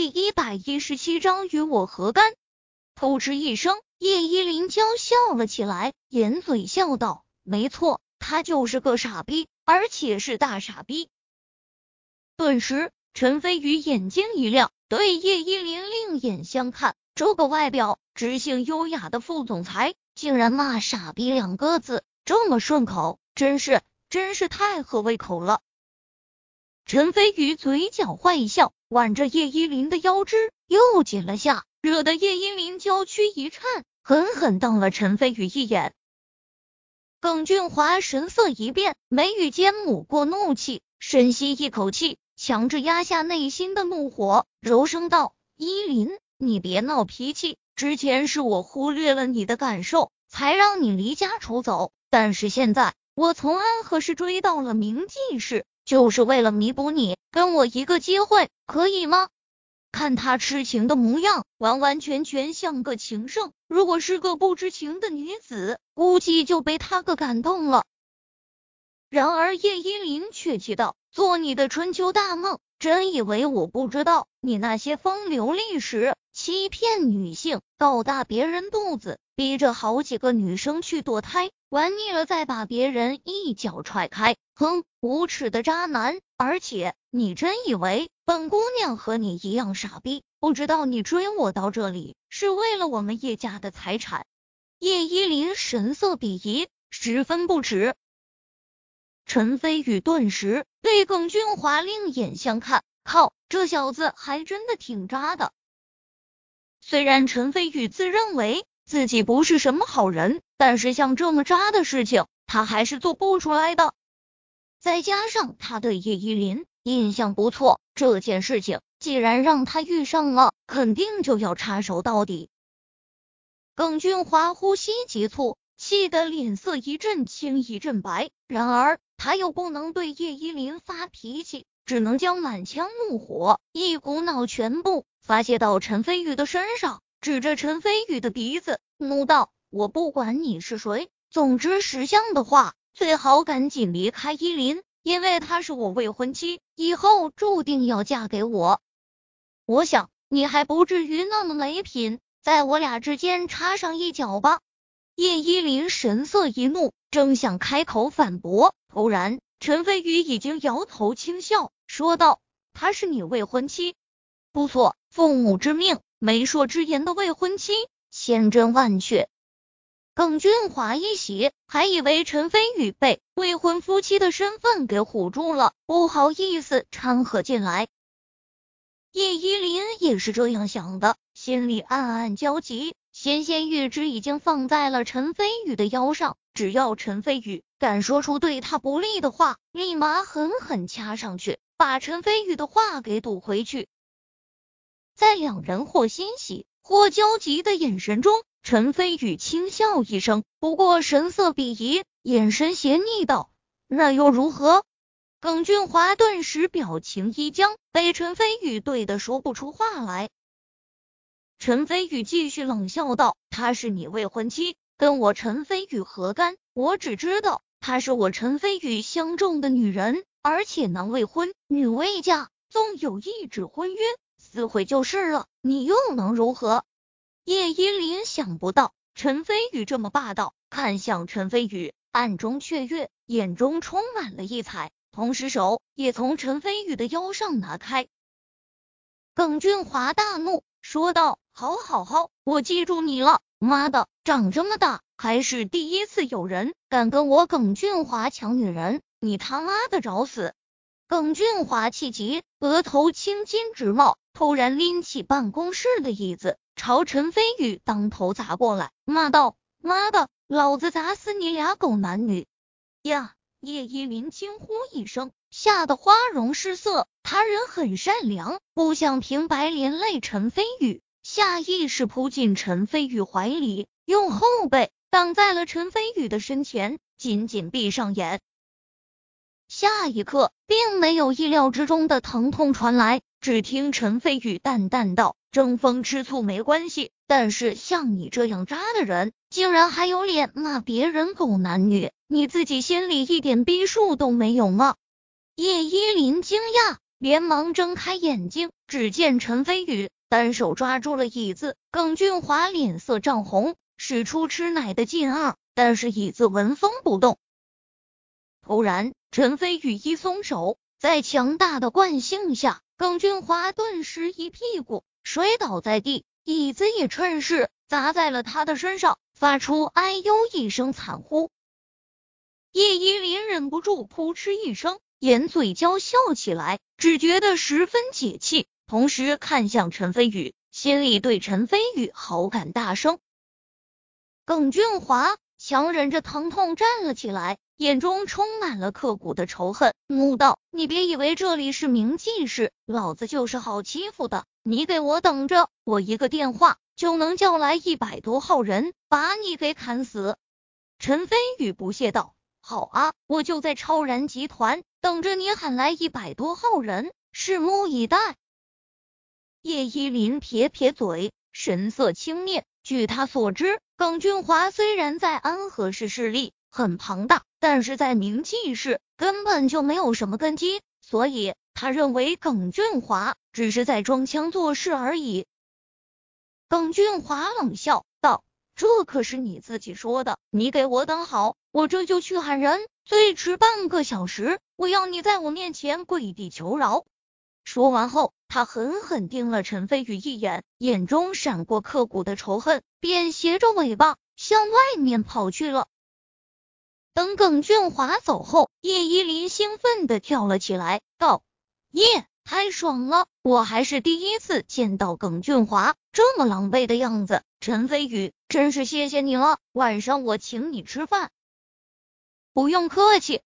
第一百一十七章与我何干？偷嗤一声，叶依林娇笑了起来，掩嘴笑道：“没错，他就是个傻逼，而且是大傻逼。”顿时，陈飞宇眼睛一亮，对叶依林另眼相看。这个外表知性优雅的副总裁，竟然骂“傻逼”两个字这么顺口，真是真是太合胃口了。陈飞宇嘴角坏笑，挽着叶依林的腰肢又紧了下，惹得叶依林娇躯一颤，狠狠瞪了陈飞宇一眼。耿俊华神色一变，眉宇间抹过怒气，深吸一口气，强制压下内心的怒火，柔声道：“依林。”你别闹脾气，之前是我忽略了你的感受，才让你离家出走。但是现在，我从安和市追到了明记市，就是为了弥补你，跟我一个机会，可以吗？看他痴情的模样，完完全全像个情圣。如果是个不知情的女子，估计就被他个感动了。然而叶依林却气道：“做你的春秋大梦，真以为我不知道你那些风流历史？”欺骗女性，倒大别人肚子，逼着好几个女生去堕胎，玩腻了再把别人一脚踹开，哼，无耻的渣男！而且你真以为本姑娘和你一样傻逼，不知道你追我到这里是为了我们叶家的财产？叶依林神色鄙夷，十分不耻。陈飞宇顿时对耿俊华另眼相看，靠，这小子还真的挺渣的。虽然陈飞宇自认为自己不是什么好人，但是像这么渣的事情，他还是做不出来的。再加上他对叶依林印象不错，这件事情既然让他遇上了，肯定就要插手到底。耿俊华呼吸急促，气得脸色一阵青一阵白，然而他又不能对叶依林发脾气，只能将满腔怒火一股脑全部。发泄到陈飞宇的身上，指着陈飞宇的鼻子怒道：“我不管你是谁，总之识相的话，最好赶紧离开依林，因为她是我未婚妻，以后注定要嫁给我。我想你还不至于那么没品，在我俩之间插上一脚吧。”叶依林神色一怒，正想开口反驳，突然陈飞宇已经摇头轻笑，说道：“她是你未婚妻。”不错，父母之命，媒妁之言的未婚妻，千真万确。耿俊华一喜，还以为陈飞宇被未婚夫妻的身份给唬住了，不好意思掺和进来。叶依林也是这样想的，心里暗暗焦急。纤纤玉指已经放在了陈飞宇的腰上，只要陈飞宇敢说出对他不利的话，立马狠狠掐上去，把陈飞宇的话给堵回去。在两人或欣喜或焦急的眼神中，陈飞宇轻笑一声，不过神色鄙夷，眼神邪逆道：“那又如何？”耿俊华顿时表情一僵，被陈飞宇怼的说不出话来。陈飞宇继续冷笑道：“她是你未婚妻，跟我陈飞宇何干？我只知道她是我陈飞宇相中的女人，而且男未婚，女未嫁，纵有一纸婚约。”撕毁就是了，你又能如何？叶依林想不到陈飞宇这么霸道，看向陈飞宇，暗中雀跃，眼中充满了异彩，同时手也从陈飞宇的腰上拿开。耿俊华大怒，说道：“好好好，我记住你了！妈的，长这么大还是第一次有人敢跟我耿俊华抢女人，你他妈的找死！”耿俊华气急，额头青筋直冒。突然拎起办公室的椅子，朝陈飞宇当头砸过来，骂道：“妈的，老子砸死你俩狗男女！”呀！叶依林惊呼一声，吓得花容失色。他人很善良，不想平白连累陈飞宇，下意识扑进陈飞宇怀里，用后背挡在了陈飞宇的身前，紧紧闭上眼。下一刻，并没有意料之中的疼痛传来，只听陈飞宇淡淡道：“争风吃醋没关系，但是像你这样渣的人，竟然还有脸骂别人狗男女，你自己心里一点逼数都没有吗？”叶依林惊讶，连忙睁开眼睛，只见陈飞宇单手抓住了椅子，耿俊华脸色涨红，使出吃奶的劲儿，但是椅子纹风不动。突然，陈飞宇一松手，在强大的惯性下，耿俊华顿时一屁股摔倒在地，椅子也趁势砸在了他的身上，发出哎呦一声惨呼。叶依林忍不住扑哧一声，掩嘴娇笑起来，只觉得十分解气，同时看向陈飞宇，心里对陈飞宇好感大升。耿俊华强忍着疼痛站了起来。眼中充满了刻骨的仇恨，怒道：“你别以为这里是名记市，老子就是好欺负的！你给我等着，我一个电话就能叫来一百多号人，把你给砍死。”陈飞宇不屑道：“好啊，我就在超然集团等着你喊来一百多号人，拭目以待。”叶依林撇撇嘴，神色轻蔑。据他所知，耿俊华虽然在安和市势力很庞大。但是在明记市根本就没有什么根基，所以他认为耿俊华只是在装腔作势而已。耿俊华冷笑道：“这可是你自己说的，你给我等好，我这就去喊人，最迟半个小时，我要你在我面前跪地求饶。”说完后，他狠狠盯了陈飞宇一眼，眼中闪过刻骨的仇恨，便斜着尾巴向外面跑去了。等耿俊华走后，叶依林兴奋的跳了起来，道：“耶，太爽了！我还是第一次见到耿俊华这么狼狈的样子。陈飞宇，真是谢谢你了，晚上我请你吃饭。”不用客气。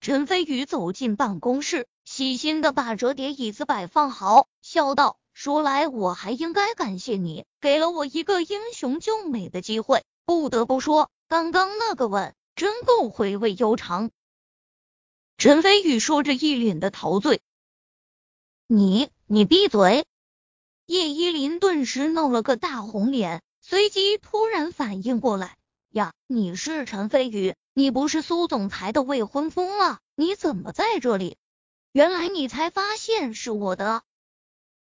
陈飞宇走进办公室，细心的把折叠椅子摆放好，笑道：“说来我还应该感谢你，给了我一个英雄救美的机会。不得不说，刚刚那个吻……”真够回味悠长。陈飞宇说着，一脸的陶醉。你，你闭嘴！叶依林顿时闹了个大红脸，随即突然反应过来，呀，你是陈飞宇，你不是苏总裁的未婚夫吗？你怎么在这里？原来你才发现是我的。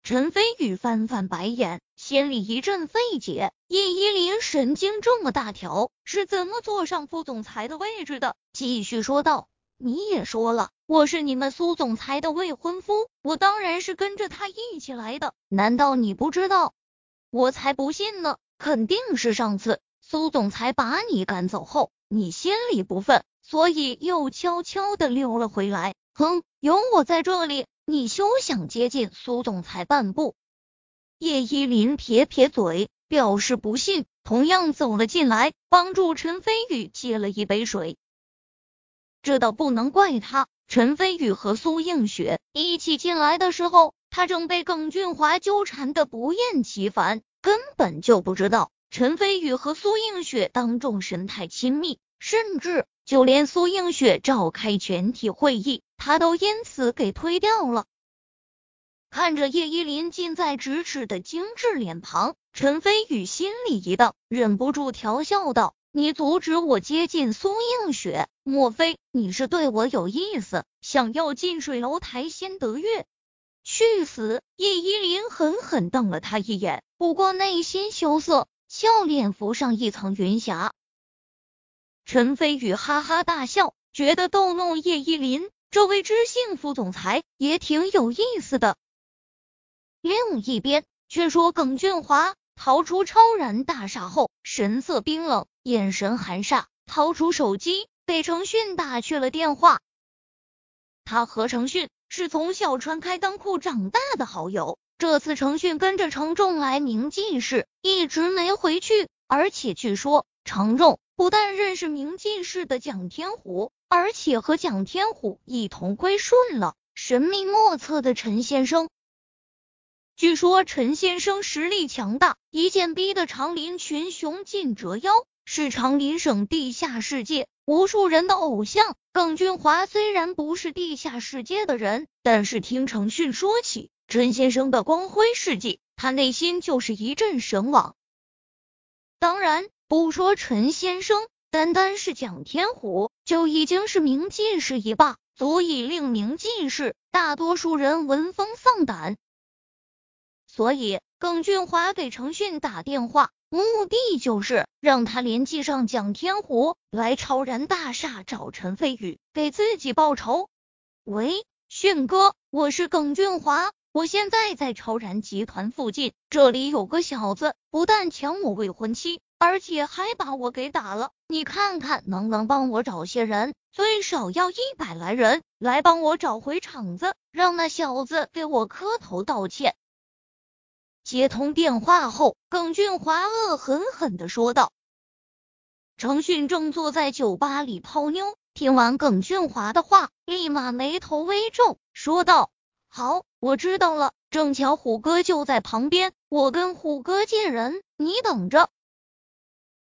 陈飞宇翻翻白眼，心里一阵费解。叶依林神经这么大条，是怎么坐上副总裁的位置的？继续说道：“你也说了，我是你们苏总裁的未婚夫，我当然是跟着他一起来的。难道你不知道？我才不信呢！肯定是上次苏总裁把你赶走后，你心里不忿，所以又悄悄的溜了回来。哼，有我在这里。”你休想接近苏总裁半步！叶依林撇撇嘴，表示不信，同样走了进来，帮助陈飞宇接了一杯水。这倒不能怪他，陈飞宇和苏映雪一起进来的时候，他正被耿俊华纠缠的不厌其烦，根本就不知道陈飞宇和苏映雪当众神态亲密，甚至就连苏映雪召开全体会议。他都因此给推掉了。看着叶依林近在咫尺的精致脸庞，陈飞宇心里一荡，忍不住调笑道：“你阻止我接近苏映雪，莫非你是对我有意思，想要近水楼台先得月？”去死！叶依林狠狠瞪了他一眼，不过内心羞涩，笑脸浮上一层云霞。陈飞宇哈哈大笑，觉得逗弄叶依林。这位知性副总裁也挺有意思的。另一边，却说耿俊华逃出超然大厦后，神色冰冷，眼神寒煞，掏出手机给程迅打去了电话。他和程迅是从小穿开裆裤长大的好友，这次程迅跟着程仲来明记市，一直没回去，而且据说程仲不但认识明记市的蒋天虎。而且和蒋天虎一同归顺了神秘莫测的陈先生。据说陈先生实力强大，一剑逼得长林群雄尽折腰，是长林省地下世界无数人的偶像。耿俊华虽然不是地下世界的人，但是听程迅说起陈先生的光辉事迹，他内心就是一阵神往。当然，不说陈先生。单单是蒋天虎就已经是名进士一霸，足以令名进士大多数人闻风丧胆。所以耿俊华给程迅打电话，目的就是让他联系上蒋天虎，来超然大厦找陈飞宇，给自己报仇。喂，迅哥，我是耿俊华。我现在在超然集团附近，这里有个小子，不但抢我未婚妻，而且还把我给打了。你看看能不能帮我找些人，最少要一百来人，来帮我找回场子，让那小子给我磕头道歉。接通电话后，耿俊华恶狠狠的说道。程迅正坐在酒吧里泡妞，听完耿俊华的话，立马眉头微皱，说道。好，我知道了。正巧虎哥就在旁边，我跟虎哥见人，你等着。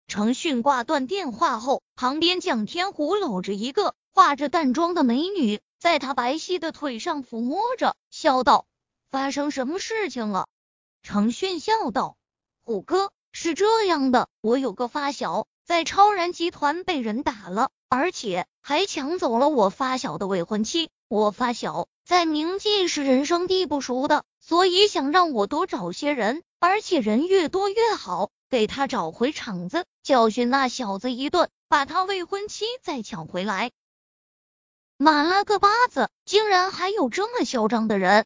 程迅挂断电话后，旁边蒋天虎搂着一个化着淡妆的美女，在他白皙的腿上抚摸着，笑道：“发生什么事情了？”程迅笑道：“虎哥，是这样的，我有个发小在超然集团被人打了，而且还抢走了我发小的未婚妻。我发小。”在冥界是人生地不熟的，所以想让我多找些人，而且人越多越好，给他找回场子，教训那小子一顿，把他未婚妻再抢回来。妈了个巴子，竟然还有这么嚣张的人！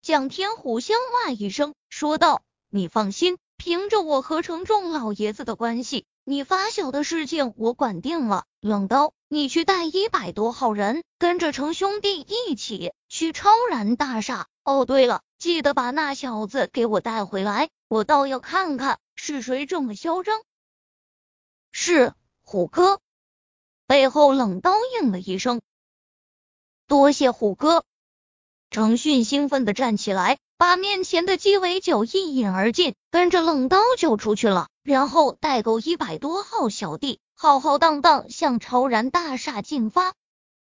蒋天虎相骂一声，说道：“你放心，凭着我和程仲老爷子的关系。”你发小的事情我管定了，冷刀，你去带一百多号人，跟着程兄弟一起去超然大厦。哦，对了，记得把那小子给我带回来，我倒要看看是谁这么嚣张。是虎哥，背后冷刀应了一声，多谢虎哥。程迅兴奋的站起来。把面前的鸡尾酒一饮而尽，跟着冷刀就出去了，然后带够一百多号小弟，浩浩荡荡向超然大厦进发。